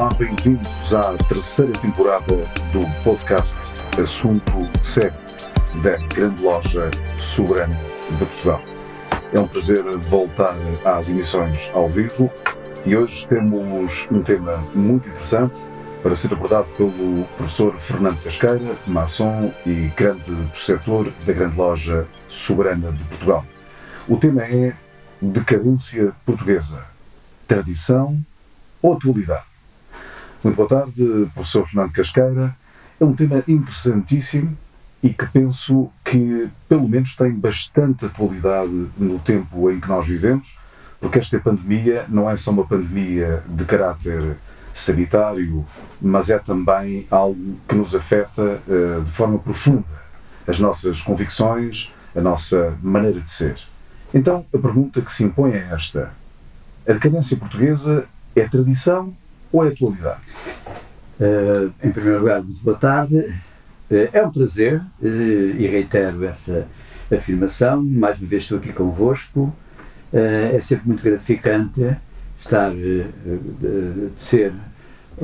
Olá, bem-vindos à terceira temporada do podcast Assunto Sério da Grande Loja Soberana de Portugal. É um prazer voltar às emissões ao vivo e hoje temos um tema muito interessante para ser abordado pelo professor Fernando Casqueira, maçom e grande preceptor da Grande Loja Soberana de Portugal. O tema é Decadência Portuguesa, Tradição ou Atualidade? Muito boa tarde, professor Fernando Casqueira. É um tema interessantíssimo e que penso que, pelo menos, tem bastante atualidade no tempo em que nós vivemos, porque esta pandemia não é só uma pandemia de caráter sanitário, mas é também algo que nos afeta uh, de forma profunda as nossas convicções, a nossa maneira de ser. Então, a pergunta que se impõe é esta: a decadência portuguesa é tradição ou é atualidade? Uh, em primeiro lugar, muito boa tarde. Uh, é um prazer uh, e reitero essa afirmação. Mais uma vez estou aqui convosco. é sempre muito gratificante estar, de ser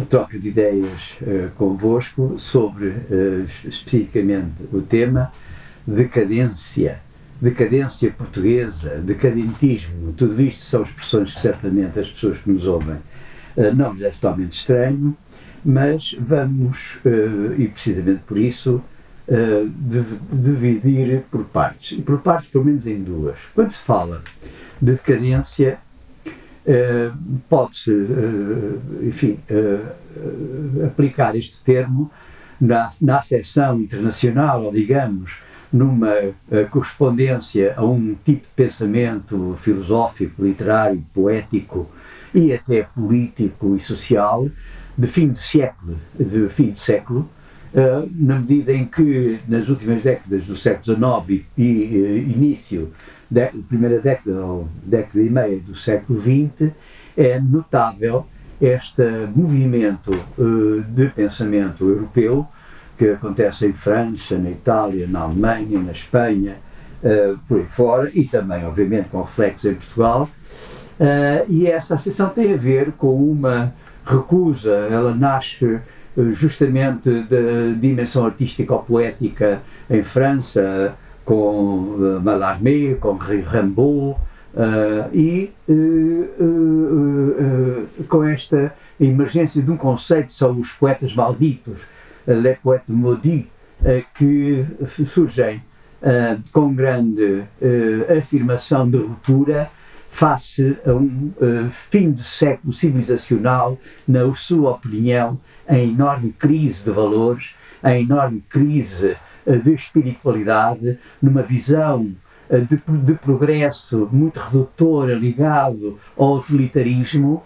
troca de ideias convosco sobre especificamente o tema decadência decadência portuguesa, decadentismo, tudo isto são expressões que certamente as pessoas que nos ouvem uh, não lhes é totalmente estranho, mas vamos, uh, e precisamente por isso, uh, dividir por partes. E por partes, pelo menos em duas. Quando se fala de decadência, pode-se, enfim, aplicar este termo na, na acessão internacional, ou digamos, numa correspondência a um tipo de pensamento filosófico, literário, poético e até político e social de fim de século, de fim de século uh, na medida em que nas últimas décadas do século XIX e, e uh, início da primeira década ou década e meia do século XX é notável este movimento de pensamento europeu que acontece em França, na Itália, na Alemanha, na Espanha, por aí fora, e também, obviamente, com reflexos em Portugal. Uh, e essa associação tem a ver com uma recusa, ela nasce uh, justamente da dimensão artística ou poética em França, com uh, Mallarmé, com Rimbaud, e com esta emergência de um conceito sobre os poetas malditos, les poètes maudits, eh, que surgem eh, com grande eh, afirmação de ruptura face a um fim de século civilizacional, na sua opinião, em enorme crise de valores, em enorme crise de espiritualidade, numa visão de, de, progresso muito redutora ligado ao utilitarismo,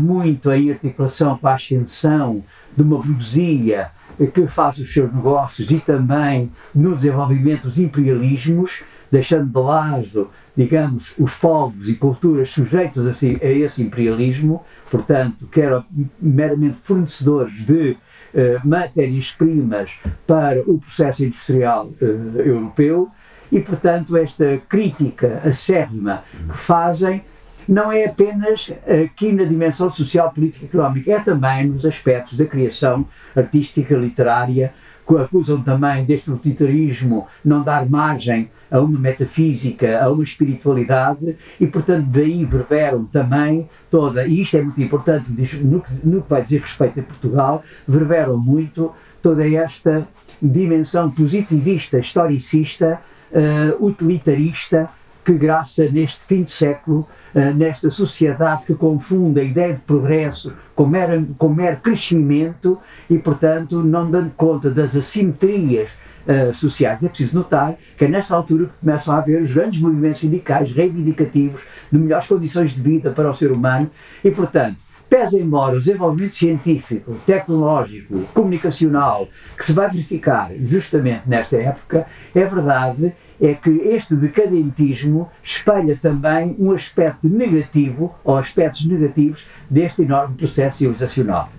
muito em articulação com a ascensão de uma burguesia que faz os seus negócios e também no desenvolvimento dos imperialismos, deixando de lado, digamos, os povos e culturas sujeitos a, a esse imperialismo, portanto, que eram meramente fornecedores de uh, matérias-primas para o processo industrial uh, europeu, e, portanto, esta crítica acérrima que fazem não é apenas aqui na dimensão social, política e económica, é também nos aspectos da criação artística, literária, acusam também deste utilitarismo não dar margem a uma metafísica, a uma espiritualidade e, portanto, daí verberam também toda, e isto é muito importante no que, vai dizer respeito a Portugal, verberam muito toda esta dimensão positivista, historicista uh, utilitarista que graça neste fim de século, uh, nesta sociedade que confunde a ideia de progresso com mero, com mero crescimento e, portanto, não dando conta das assimetrias uh, sociais. É preciso notar que é nesta altura que começam a haver os grandes movimentos sindicais reivindicativos de melhores condições de vida para o ser humano e, portanto, pese embora o desenvolvimento científico, tecnológico, comunicacional que se vai verificar justamente nesta época, é verdade é que este decadentismo espelha também um aspecto negativo, ou aspectos negativos, deste enorme processo civilizacional.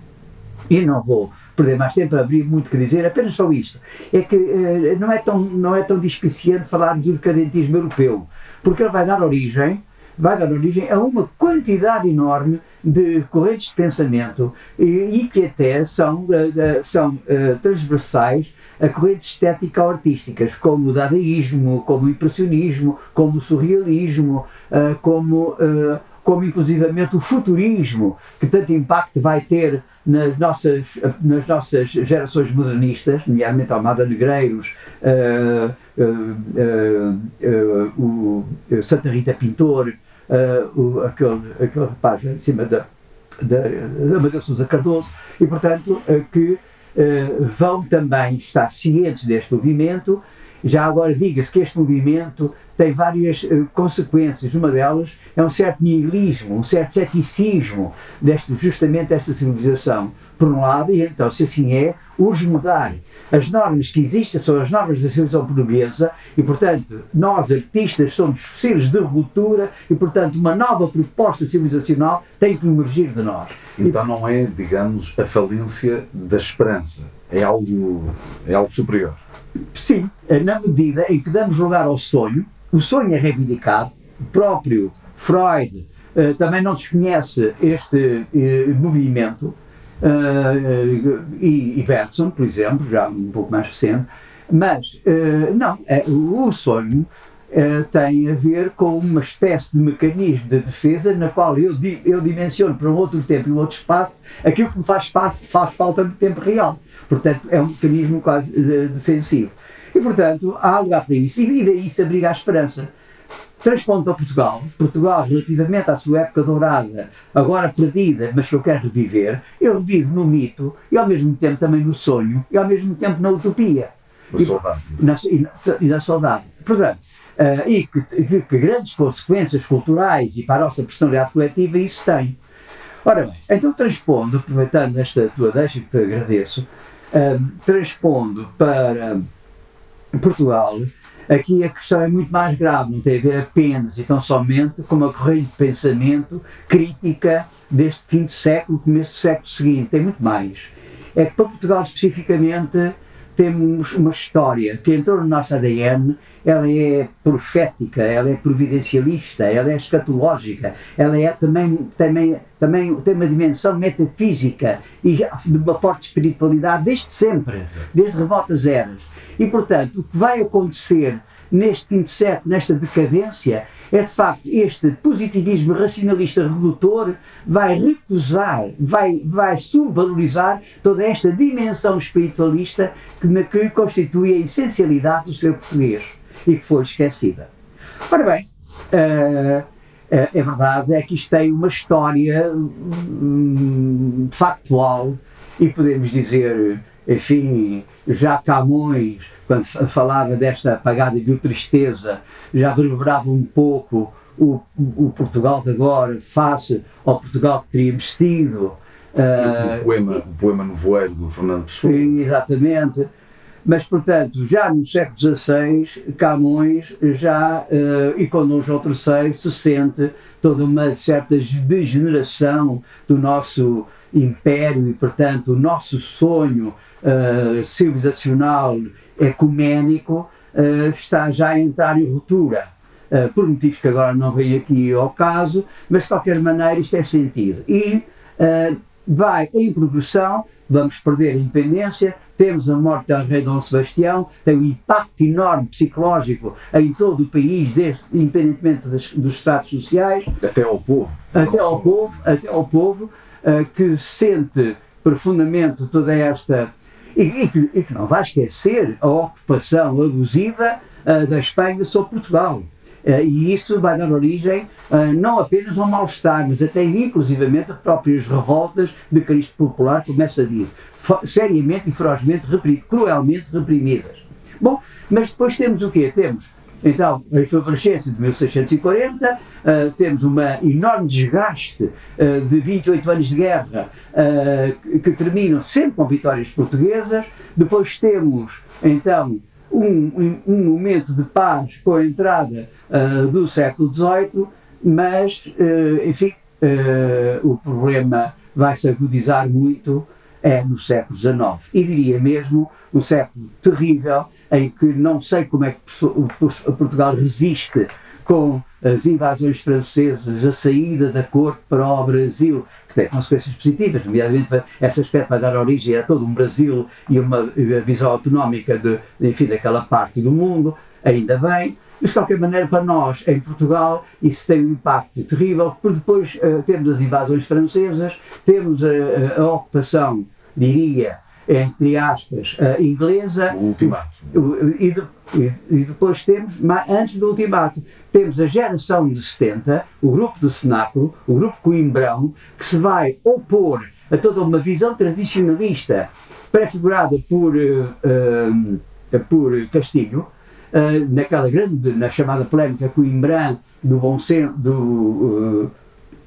E não vou perder mais tempo a abrir muito que dizer, apenas só isto. É que eh, não, é tão, não é tão dispiciente falar do decadentismo europeu, porque ele vai dar origem, vai dar origem a uma quantidade enorme de correntes de pensamento e, e que até são, uh, são uh, transversais a correntes estético-artísticas, como o dadaísmo, como o impressionismo, como o surrealismo, uh, como, uh, como inclusivamente o futurismo, que tanto impacto vai ter nas nossas, nas nossas gerações modernistas, nomeadamente Almada Negreiros, uh, o Santa Rita Pintor, o, aquele, aquele rapaz em cima da, da, da Maria Sousa Cardoso, e portanto que vão também estar cientes deste movimento. Já agora diga-se que este movimento tem várias uh, consequências. Uma delas é um certo nihilismo, um certo ceticismo deste, justamente desta civilização por um lado, e então, se assim é, urge mudar. As normas que existem são as normas da civilização portuguesa e, portanto, nós, artistas, somos seres de ruptura e, portanto, uma nova proposta civilizacional tem que emergir de nós. Então não é, digamos, a falência da esperança, é algo, é algo superior. Sim, na medida em que damos lugar ao sonho, o sonho é reivindicado, o próprio Freud uh, também não desconhece este uh, movimento, e, e Bergson, por exemplo, já um pouco mais recente, mas uh, não, é, o sonho uh, tem a ver com uma espécie de mecanismo de defesa na qual eu, eu dimensiono para um outro tempo e um outro espaço aquilo que me faz, espaço, faz falta no tempo real. Portanto, é um mecanismo quase defensivo. E, portanto, há lugar para isso. E daí se abriga a esperança transpondo para Portugal, Portugal relativamente à sua época dourada, agora perdida, mas que eu quero reviver, eu vivo no mito e ao mesmo tempo também no sonho e ao mesmo tempo na utopia. Na e, saudade. Na, e, na, e na saudade. Portanto, uh, e que, que, que, grandes consequências culturais e para a nossa personalidade coletiva isso tem. Ora bem, então transpondo, aproveitando esta tua deixa que te agradeço, uh, transpondo para Portugal, Aqui a questão é muito mais grave, não tem a ver apenas e tão somente com uma corrente de pensamento crítica deste fim de século, começo do século seguinte, tem muito mais. É que para Portugal especificamente temos uma história que entrou no nosso ADN, ela é profética, ela é providencialista, ela é escatológica, ela é também, também, também tem uma dimensão metafísica e de uma forte espiritualidade desde sempre, desde remotas eras. E, portanto, o que vai acontecer neste século, nesta decadência, é de facto este positivismo racionalista redutor vai recusar, vai, vai subvalorizar toda esta dimensão espiritualista que, que constitui a essencialidade do ser português e que foi esquecida. Ora bem, uh, é verdade é que isto tem uma história um, factual e podemos dizer, enfim, já Camões, quando falava desta apagada de tristeza, já reverberava um pouco o, o, Portugal de agora face ao Portugal que teríamos sido. Uh, o, poema, o poema no voeiro do Fernando Pessoa. Exatamente. Mas, portanto, já no século XVI, Camões já, uh, e com Dom João III, se sente toda uma certa degeneração do nosso império e, portanto, o nosso sonho uh, civilizacional ecuménico uh, está já a entrar em ruptura. Uh, por motivos que agora não vem aqui ao caso, mas de qualquer maneira isto é sentido. E vai em progressão, vamos perder a independência, temos a morte do rei Dom Sebastião, tem um impacto enorme psicológico em todo o país, desde, independentemente das, dos estados sociais. Até ao povo. Até ao povo, até ao povo, uh, que sente profundamente toda esta. E, e, que, e, que, não vai esquecer a ocupação abusiva uh, da Espanha sobre Portugal. Uh, e isso vai dar origem uh, não apenas ao mal-estar, mas até inclusivamente a próprias revoltas de Cristo Popular, começa a vir, seriamente e ferozmente, cruelmente reprimidas. Bom, mas depois temos o quê? Temos então a efervescência de 1640, uh, temos um enorme desgaste de 28 anos de guerra que terminam sempre com vitórias portuguesas, depois temos então um, um momento de paz com a entrada uh, do século XVIII, mas, uh, enfim, uh, o problema vai se agudizar muito é no século XIX. E diria mesmo um século terrível em que não sei como é que Portugal resiste com as invasões francesas, a saída da corte para o Brasil, que tem consequências positivas, nomeadamente esse aspecto vai dar origem a todo um Brasil e uma visão autonómica de, enfim, daquela parte do mundo, ainda bem, mas de qualquer maneira para nós, em Portugal, isso tem um impacto terrível, porque depois uh, temos as invasões francesas, temos a, a, a ocupação, diria, entre aspas, uh, inglesa. O ultimato. E, de, e, depois temos, antes do ultimato, temos a geração de 70, o grupo do Cenáculo, o grupo Coimbrão, que se vai opor a toda uma visão tradicionalista prefigurada por, uh, uh, por Castilho, naquela grande, na chamada polémica Coimbrã do bom senso, do,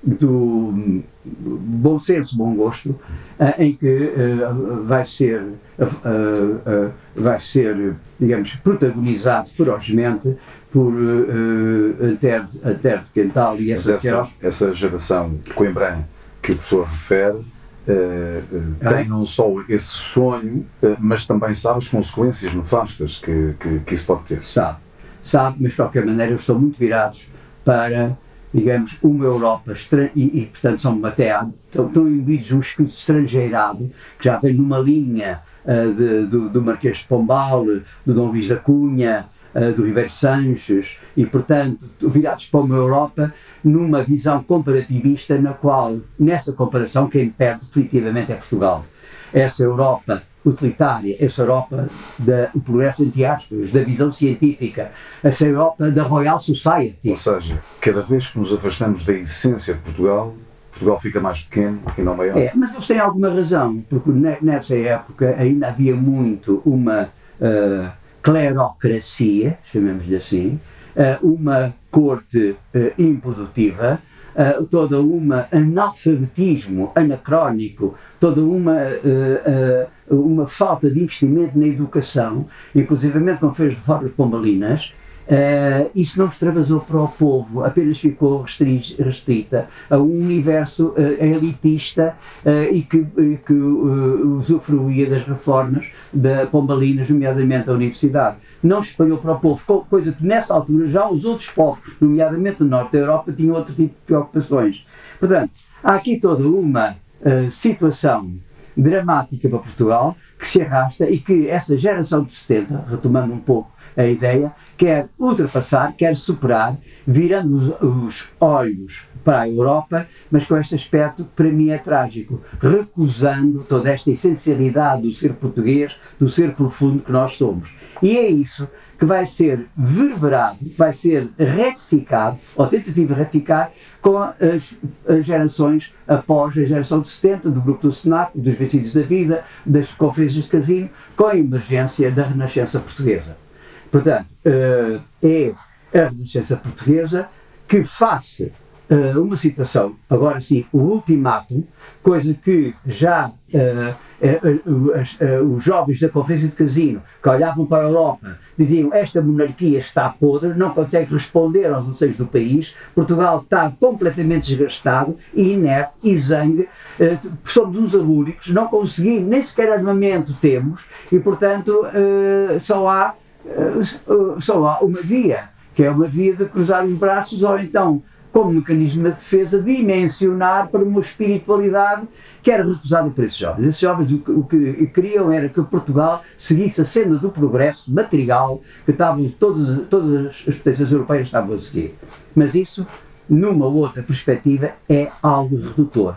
do bom senso, bom gosto, uh, em que uh, vai ser uh, vai ser, digamos, protagonizado ferozmente por uh, Antero de Quental e essa, essa, essa geração Coimbra que o professor refere tem não só esse sonho, mas também sabe as consequências nefastas que, que, que isso pode ter. Sabe, sabe, mas de qualquer maneira eles estão muito virados para digamos, uma Europa, e, e, portanto são até, estão, estão imbuídos um espírito estrangeirado, que já vem numa linha uh, de, do, do Marquês de Pombal, do Dom Luís da Cunha, uh, do Ribeiro Sanches, e portanto virados para uma Europa numa visão comparativista na qual, nessa comparação, quem perde definitivamente é Portugal. Essa Europa utilitária, essa Europa do progresso entre aspas, da visão científica, essa Europa da Royal Society. Ou seja, cada vez que nos afastamos da essência de Portugal, Portugal fica mais pequeno e não maior. É, mas eles têm alguma razão, porque nessa época ainda havia muito uma uh, clerocracia, chamemos-lhe assim, uh, uma corte uh, improdutiva, uh, todo um analfabetismo anacrónico, toda uma, uh, uh, uma falta de investimento na educação, inclusivamente quando fez reformas pombalinas, Uh, isso não extravasou para o povo, apenas ficou restrita a um universo elitista e que, que usufruía das reformas da Pombalinas, nomeadamente da Universidade. Não espalhou para o povo, coisa que nessa altura já os outros povos, nomeadamente no norte da Europa, tinham outro tipo de preocupações. Portanto, há aqui toda uma situação dramática para Portugal que se arrasta e que essa geração de 70, retomando um pouco a ideia, quer ultrapassar, quer superar, virando os, olhos para a Europa, mas com este aspecto que para mim é trágico, recusando toda esta essencialidade do ser português, do ser profundo que nós somos. E é isso que vai ser verberado, vai ser retificado, ou tentativa de retificar, com as, as, gerações após a geração de 70, do grupo do Senato, dos vencidos da vida, das conferências de casino, com a emergência da Renascença Portuguesa. Portanto, uh, é a Renascença Portuguesa que face uh, uma situação, agora sim, o ultimátum, coisa que já uh, os jovens da Conferência de Casino, que olhavam para a Europa, diziam esta monarquia está podre, não consegue responder aos anseios do país, Portugal está completamente desgastado, inerte, exangue, somos uns abúlicos, não conseguimos, nem sequer armamento temos, e portanto só há só há uma via, que é uma via de cruzar os braços ou então, como mecanismo de defesa, dimensionar para uma espiritualidade que era recusada por esses jovens. Esses jovens o que, o que queriam era que Portugal seguisse a senda do progresso material que estavam, todas, todas as potências europeias estavam a seguir. Mas isso, numa outra perspectiva, é algo redutor.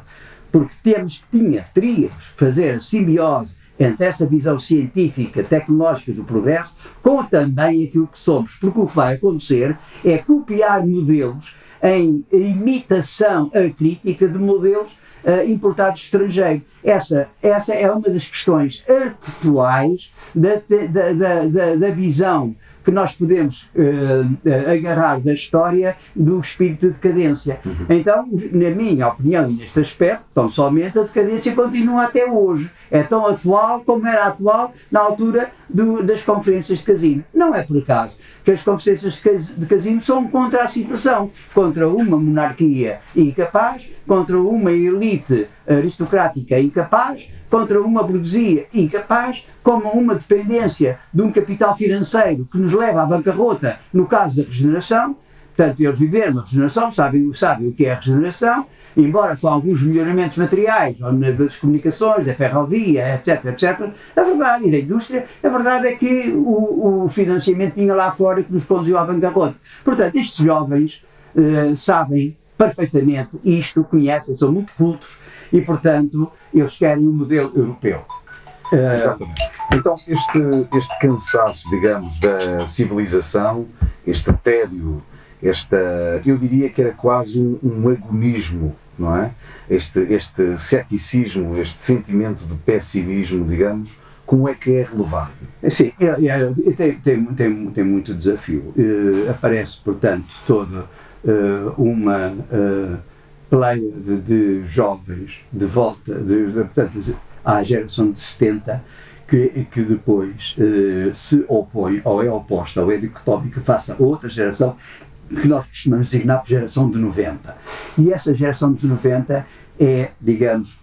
Porque temos, tinha, teríamos que fazer a simbiose entre essa visão científica, tecnológica do progresso, com também aquilo que somos. Porque o que vai acontecer é copiar modelos em imitação crítica de modelos uh, importados estrangeiro. Essa, essa é uma das questões atuais da, da, da, da visão que nós podemos uh, agarrar da história do espírito de decadência. Uhum. Então, na minha opinião, neste aspecto, tão somente a decadência continua até hoje. É tão atual como era atual na altura do, das conferências de casino. Não é por acaso que as conferências de casino são contra a situação, contra uma monarquia incapaz, contra uma elite aristocrática incapaz, contra uma burguesia incapaz, como uma dependência de um capital financeiro que nos leva à bancarrota no caso da regeneração. Portanto, eles viveram a regeneração, sabem, sabem o que é a regeneração, embora com alguns melhoramentos materiais, das comunicações, da ferrovia, etc, etc, a verdade, e da indústria, a verdade é que o, o financiamento tinha lá fora que nos conduziu à bancarrota. Portanto, estes jovens uh, sabem perfeitamente isto, conhecem, são muito cultos e, portanto, eles querem um modelo europeu. Uh, Exatamente. Então, este, este cansaço, digamos, da civilização, este tédio, esta, eu diria que era quase um, um agonismo, não é? Este, este ceticismo, este sentimento de pessimismo, digamos, como é que é relevado? Sim, é, é, tem, tem, tem, tem muito desafio. Uh, aparece, portanto, toda uh, uma uh, pleia de, de, jovens de volta, de, de, portanto, à geração de 70, que, que depois se opõe ou é oposta ou é dicotómica face a outra geração que nós costumamos designar por geração de 90. E essa geração de 90 é, digamos,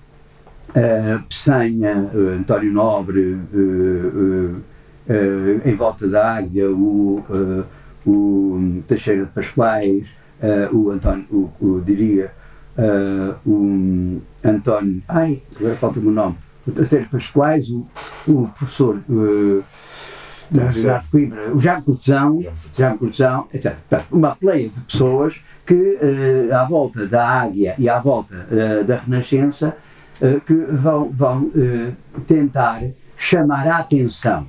uh, Pessanha, uh, António Nobre, uh, em volta da Águia, o, o Teixeira de Pascoais, o António, o, o diria, o António, ai, agora falta-me o nome, o Teixeira de Pascoais, o, o professor de Coimbra, o Jaime Cortesão, Jaime Cortesão, etc. Portanto, uma pleia de pessoas que, uh, à volta da Águia e à volta uh, da Renascença, uh, que vão, vão tentar chamar a atenção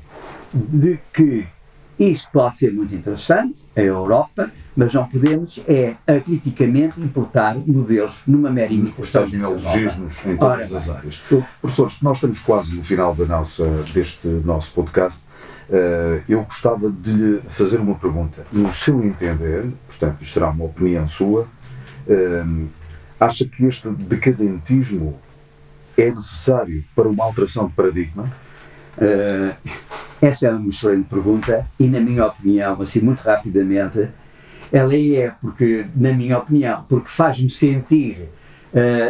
de que isso pode ser muito interessante, a Europa, mas não podemos é acriticamente importar modelos numa mera imitação. Os neologismos em todas Ora, as áreas. Professores, nós estamos quase no final da nossa, deste nosso podcast. Uh, eu gostava de lhe fazer uma pergunta. No seu entender, portanto, isto será uma opinião sua, uh, acha que este decadentismo é necessário para uma alteração de paradigma? Uh, essa é uma excelente pergunta e, na minha opinião, assim, muito rapidamente, ela é porque, na minha opinião, porque faz-me sentir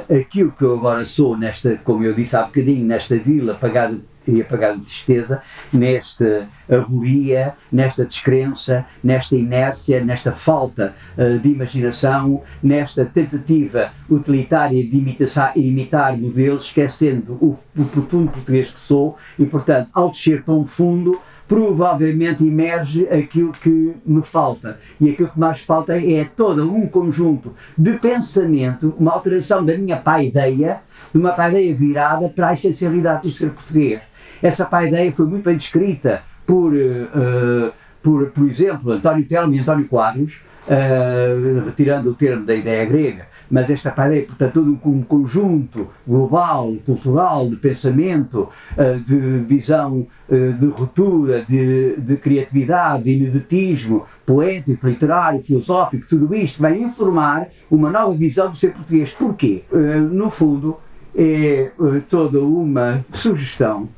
aquilo que eu agora sou, nesta, como eu disse há bocadinho, nesta vila pagada e de tristeza nesta agonia, nesta descrença, nesta inércia, nesta falta uh, de imaginação, nesta tentativa utilitária de imitação, imitar modelos, esquecendo o, o profundo português que sou e, portanto, ao descer tão fundo, provavelmente emerge aquilo que me falta. E aquilo que mais falta é todo um conjunto de pensamento, uma alteração da minha paideia, de uma paideia virada para a essencialidade do ser português. Essa paideia foi muito bem descrita por, uh, por, por exemplo, António Telmo e António Quadros, uh, retirando o termo da ideia grega, mas esta paideia, portanto, todo um conjunto global, cultural, de pensamento, uh, de visão de ruptura, de, de criatividade, de ineditismo poético, literário, filosófico, tudo isto vai informar uma nova visão do ser português. Porquê? no fundo, é toda uma sugestão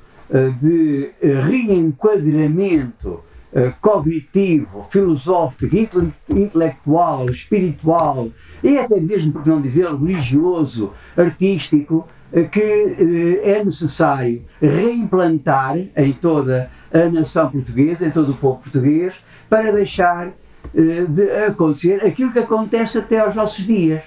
de eh, reenquadramento eh, cognitivo, filosófico, intelectual, espiritual e até mesmo, por não dizer, religioso, artístico, que é necessário reimplantar em toda a nação portuguesa, em todo o povo português, para deixar de acontecer aquilo que acontece até aos nossos dias.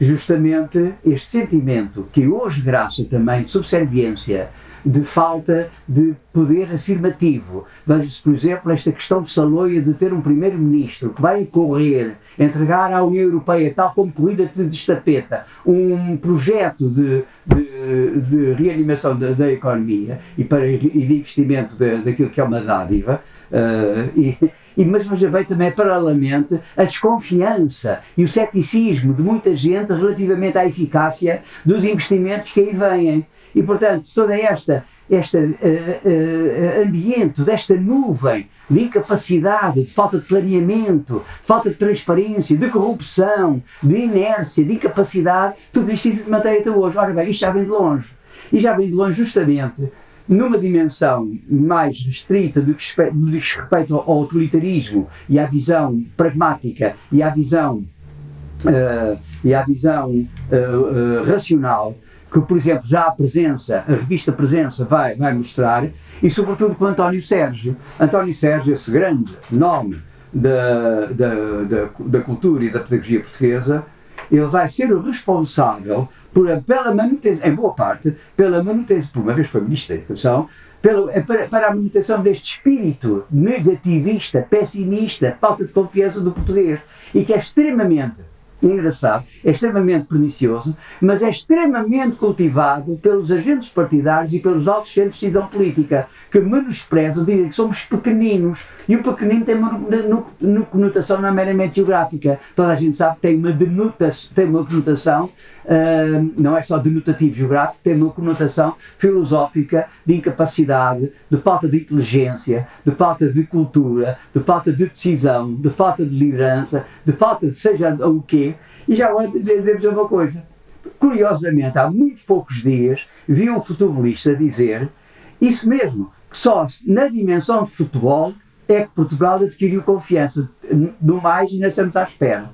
Justamente este sentimento que hoje graça também de subserviência de falta de poder afirmativo. Veja-se, por exemplo, esta questão de Saloia de ter um primeiro-ministro que vai correr, entregar à União Europeia, tal como corrida de estafeta, um projeto de, de, de reanimação da, da, economia e, para, e de investimento de, daquilo que é uma dádiva. Uh, e, e, mas veja bem também, paralelamente, a desconfiança e o ceticismo de muita gente relativamente à eficácia dos investimentos que aí vêm. E, portanto, toda esta este uh, uh, ambiente, desta nuvem de incapacidade, de falta de planeamento, falta de transparência, de corrupção, de inércia, de incapacidade, tudo isto mantém até hoje. Ora bem, isto já vem de longe. E já vem de longe justamente numa dimensão mais restrita do que respeito ao utilitarismo e à visão pragmática e à visão, uh, e à visão racional, que, por exemplo, já a presença, a revista Presença vai, vai mostrar, e sobretudo com António Sérgio. António Sérgio, esse grande nome da, da, da, da cultura e da pedagogia portuguesa, ele vai ser o responsável por, pela manutenção, em boa parte, pela manutenção, por uma vez foi Ministro da Educação, pela, para, para a manutenção deste espírito negativista, pessimista, falta de confiança do português, e que é extremamente engraçado, é extremamente pernicioso, mas é extremamente cultivado pelos agentes partidários e pelos altos centros de decisão política, que menosprezam, dizem que somos pequeninos, e o pequenino tem uma, uma conotação não meramente geográfica. Toda a gente sabe que tem uma, denotação, tem uma conotação, não é só denotativo geográfico, tem uma conotação filosófica de incapacidade, de falta de inteligência, de falta de cultura, de falta de decisão, de falta de liderança, de falta de seja o quê. E já agora dizer uma coisa. Curiosamente, há muito poucos dias, vi um futebolista dizer isso mesmo, que só na dimensão de futebol é que Portugal adquiriu confiança. No mais, ainda estamos à espera.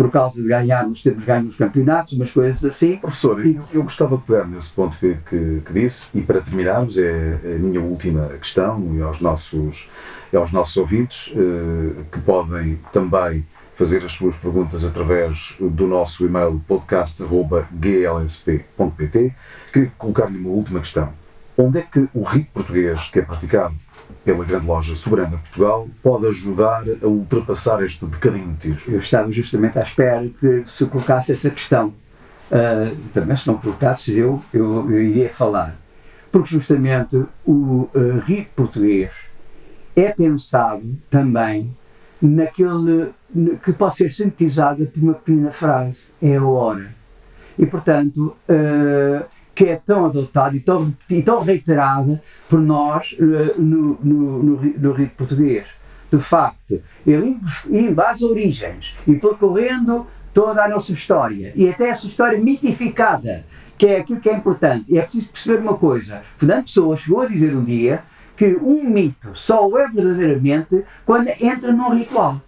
Por causa de ganharmos, temos ganho os campeonatos, umas coisas assim. Professor, eu, eu gostava de pegar nesse ponto que, que, que, disse, e para terminarmos, é a minha última questão, e aos nossos, aos nossos ouvintes, eh, que podem também fazer as suas perguntas através do nosso e-mail podcast.glsp.pt. Queria colocar-lhe uma última questão. Onde é que o rito português que é praticado pela grande loja soberana de Portugal pode ajudar a ultrapassar este decadentismo? Eu estava justamente à espera que se colocasse essa questão. Uh, também se não colocasse eu, eu, eu iria falar. Porque justamente o uh, português é pensado também naquele que pode ser sintetizado por uma pequena frase, é a hora. E portanto, uh, que é tão adotada e tão, e tão reiterada por nós uh, no, no, no, no rito português. De facto, ele indo às origens e percorrendo toda a nossa história e até essa história mitificada, que é aquilo que é importante. E é preciso perceber uma coisa: Fernando Pessoa chegou a dizer um dia que um mito só é verdadeiramente quando entra num ritual.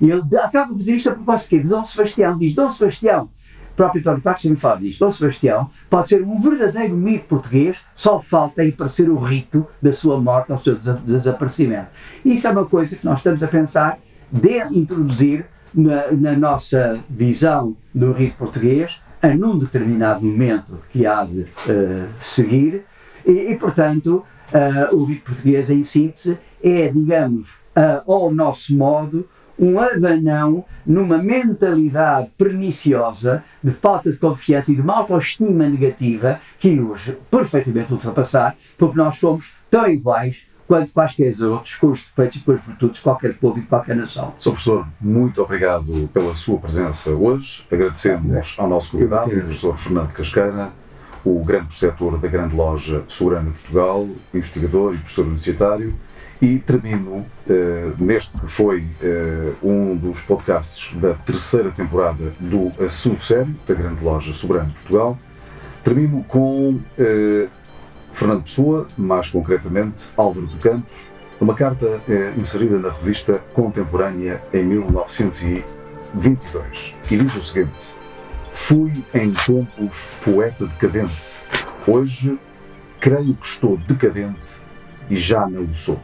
Ele acaba por dizer isto a propósito de Dom Sebastião. Diz: Dom Sebastião, próprio António Passos me fala disto. Dom Sebastião pode ser um verdadeiro mito português, só falta em parecer o rito da sua morte do seu desaparecimento. Isso é uma coisa que nós estamos a pensar de introduzir na, na nossa visão do rito português, a num determinado momento que há de uh, seguir, e, e portanto, uh, o rito português, em síntese, é, digamos, uh, ao nosso modo, um abanão numa mentalidade perniciosa de falta de confiança e de uma autoestima negativa que hoje perfeitamente ultrapassar, porque nós somos tão iguais quanto quaisquer outros, com os defeitos e com as virtudes de qualquer povo e de qualquer nação. Sr. Professor, muito obrigado pela sua presença hoje. Agradecemos ao nosso convidado, o professor Fernando Casqueira, o grande preceptor da grande loja Soberana de Portugal, investigador e professor universitário e termino uh, neste que foi uh, um dos podcasts da terceira temporada do Assunto Sério, da grande loja Soberano de Portugal. Termino com uh, Fernando Pessoa, mais concretamente Álvaro do Campos, numa carta inserida na revista Contemporânea em 1922. E diz o seguinte: Fui em tempos poeta decadente. Hoje creio que estou decadente e já não o sou.